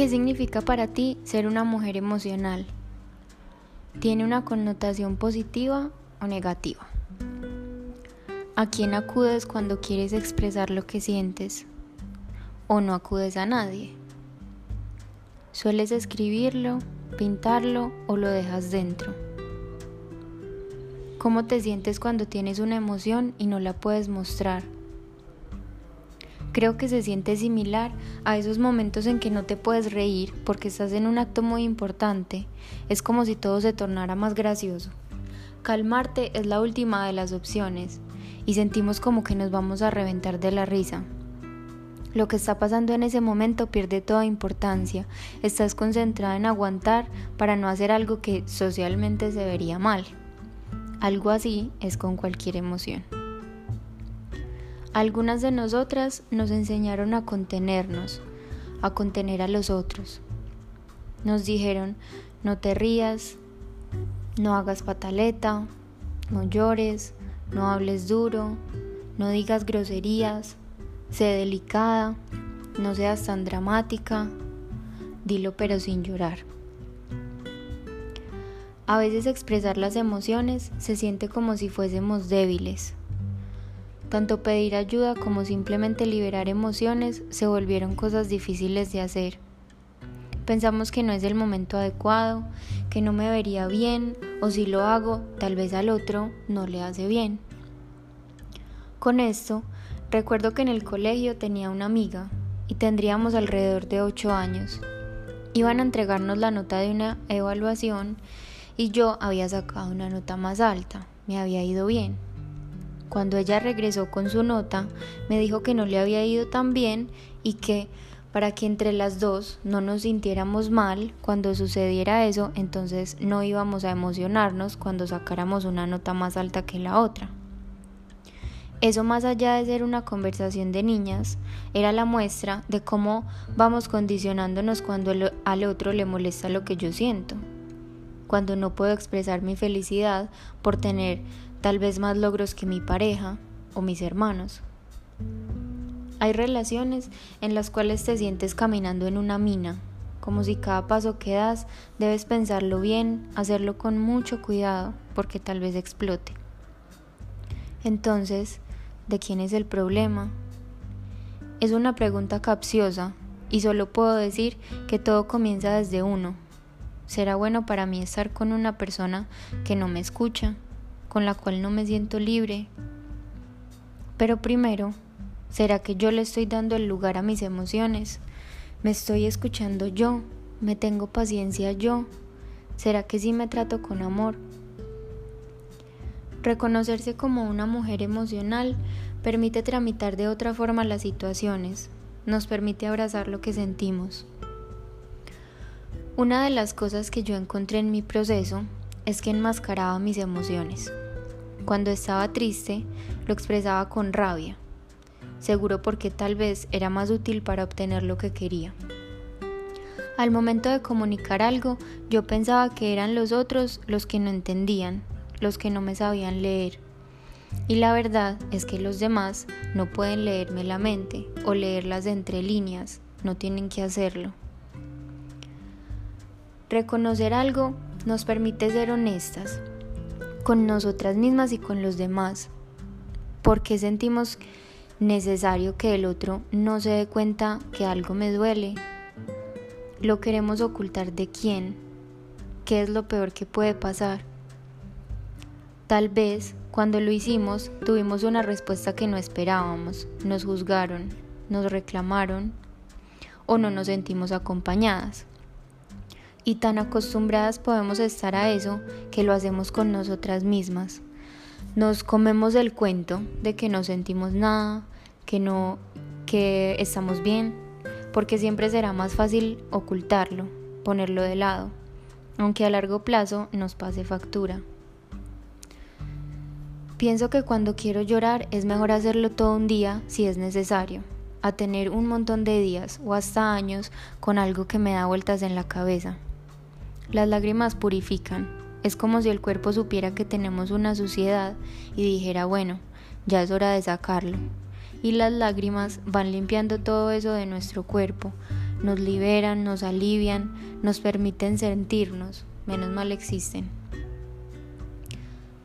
¿Qué significa para ti ser una mujer emocional? ¿Tiene una connotación positiva o negativa? ¿A quién acudes cuando quieres expresar lo que sientes? ¿O no acudes a nadie? ¿Sueles escribirlo, pintarlo o lo dejas dentro? ¿Cómo te sientes cuando tienes una emoción y no la puedes mostrar? Creo que se siente similar a esos momentos en que no te puedes reír porque estás en un acto muy importante. Es como si todo se tornara más gracioso. Calmarte es la última de las opciones y sentimos como que nos vamos a reventar de la risa. Lo que está pasando en ese momento pierde toda importancia. Estás concentrada en aguantar para no hacer algo que socialmente se vería mal. Algo así es con cualquier emoción. Algunas de nosotras nos enseñaron a contenernos, a contener a los otros. Nos dijeron, no te rías, no hagas pataleta, no llores, no hables duro, no digas groserías, sé delicada, no seas tan dramática, dilo pero sin llorar. A veces expresar las emociones se siente como si fuésemos débiles tanto pedir ayuda como simplemente liberar emociones se volvieron cosas difíciles de hacer. Pensamos que no es el momento adecuado, que no me vería bien o si lo hago, tal vez al otro no le hace bien. Con esto, recuerdo que en el colegio tenía una amiga y tendríamos alrededor de 8 años. Iban a entregarnos la nota de una evaluación y yo había sacado una nota más alta, me había ido bien. Cuando ella regresó con su nota, me dijo que no le había ido tan bien y que para que entre las dos no nos sintiéramos mal cuando sucediera eso, entonces no íbamos a emocionarnos cuando sacáramos una nota más alta que la otra. Eso más allá de ser una conversación de niñas, era la muestra de cómo vamos condicionándonos cuando al otro le molesta lo que yo siento. Cuando no puedo expresar mi felicidad por tener tal vez más logros que mi pareja o mis hermanos. Hay relaciones en las cuales te sientes caminando en una mina, como si cada paso que das debes pensarlo bien, hacerlo con mucho cuidado, porque tal vez explote. Entonces, ¿de quién es el problema? Es una pregunta capciosa y solo puedo decir que todo comienza desde uno. ¿Será bueno para mí estar con una persona que no me escucha? con la cual no me siento libre. Pero primero, ¿será que yo le estoy dando el lugar a mis emociones? ¿Me estoy escuchando yo? ¿Me tengo paciencia yo? ¿Será que sí me trato con amor? Reconocerse como una mujer emocional permite tramitar de otra forma las situaciones, nos permite abrazar lo que sentimos. Una de las cosas que yo encontré en mi proceso es que enmascaraba mis emociones. Cuando estaba triste, lo expresaba con rabia, seguro porque tal vez era más útil para obtener lo que quería. Al momento de comunicar algo, yo pensaba que eran los otros los que no entendían, los que no me sabían leer. Y la verdad es que los demás no pueden leerme la mente o leerlas entre líneas, no tienen que hacerlo. Reconocer algo nos permite ser honestas, con nosotras mismas y con los demás. porque sentimos necesario que el otro no se dé cuenta que algo me duele? ¿Lo queremos ocultar de quién? ¿Qué es lo peor que puede pasar? Tal vez cuando lo hicimos tuvimos una respuesta que no esperábamos, nos juzgaron, nos reclamaron o no nos sentimos acompañadas y tan acostumbradas podemos estar a eso que lo hacemos con nosotras mismas. Nos comemos el cuento de que no sentimos nada, que no que estamos bien, porque siempre será más fácil ocultarlo, ponerlo de lado, aunque a largo plazo nos pase factura. Pienso que cuando quiero llorar es mejor hacerlo todo un día si es necesario, a tener un montón de días o hasta años con algo que me da vueltas en la cabeza. Las lágrimas purifican. Es como si el cuerpo supiera que tenemos una suciedad y dijera, bueno, ya es hora de sacarlo. Y las lágrimas van limpiando todo eso de nuestro cuerpo, nos liberan, nos alivian, nos permiten sentirnos, menos mal existen.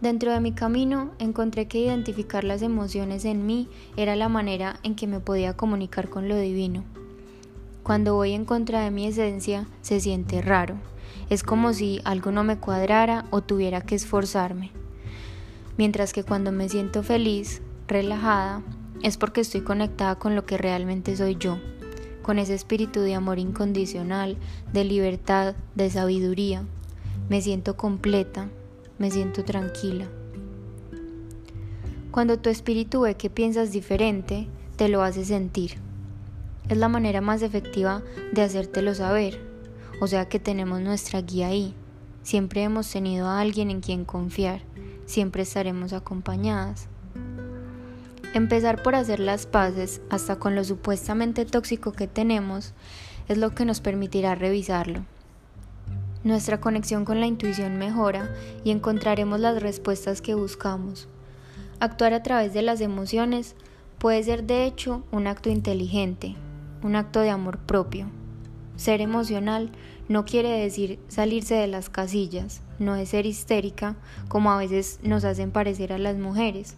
Dentro de mi camino encontré que identificar las emociones en mí era la manera en que me podía comunicar con lo divino. Cuando voy en contra de mi esencia se siente raro, es como si algo no me cuadrara o tuviera que esforzarme. Mientras que cuando me siento feliz, relajada, es porque estoy conectada con lo que realmente soy yo, con ese espíritu de amor incondicional, de libertad, de sabiduría. Me siento completa, me siento tranquila. Cuando tu espíritu ve que piensas diferente, te lo hace sentir. Es la manera más efectiva de hacértelo saber, o sea que tenemos nuestra guía ahí. Siempre hemos tenido a alguien en quien confiar, siempre estaremos acompañadas. Empezar por hacer las paces hasta con lo supuestamente tóxico que tenemos es lo que nos permitirá revisarlo. Nuestra conexión con la intuición mejora y encontraremos las respuestas que buscamos. Actuar a través de las emociones puede ser de hecho un acto inteligente, un acto de amor propio. Ser emocional no quiere decir salirse de las casillas, no es ser histérica como a veces nos hacen parecer a las mujeres.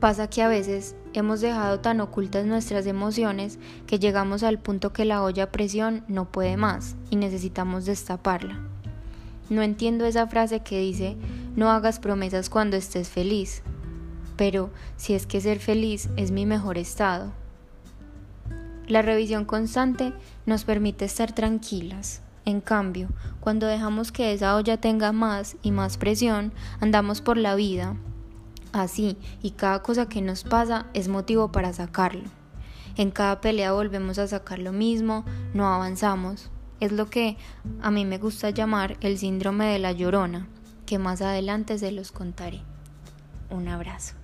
Pasa que a veces hemos dejado tan ocultas nuestras emociones que llegamos al punto que la olla a presión no puede más y necesitamos destaparla. No entiendo esa frase que dice no hagas promesas cuando estés feliz, pero si es que ser feliz es mi mejor estado. La revisión constante nos permite estar tranquilas. En cambio, cuando dejamos que esa olla tenga más y más presión, andamos por la vida así y cada cosa que nos pasa es motivo para sacarlo. En cada pelea volvemos a sacar lo mismo, no avanzamos. Es lo que a mí me gusta llamar el síndrome de la llorona, que más adelante se los contaré. Un abrazo.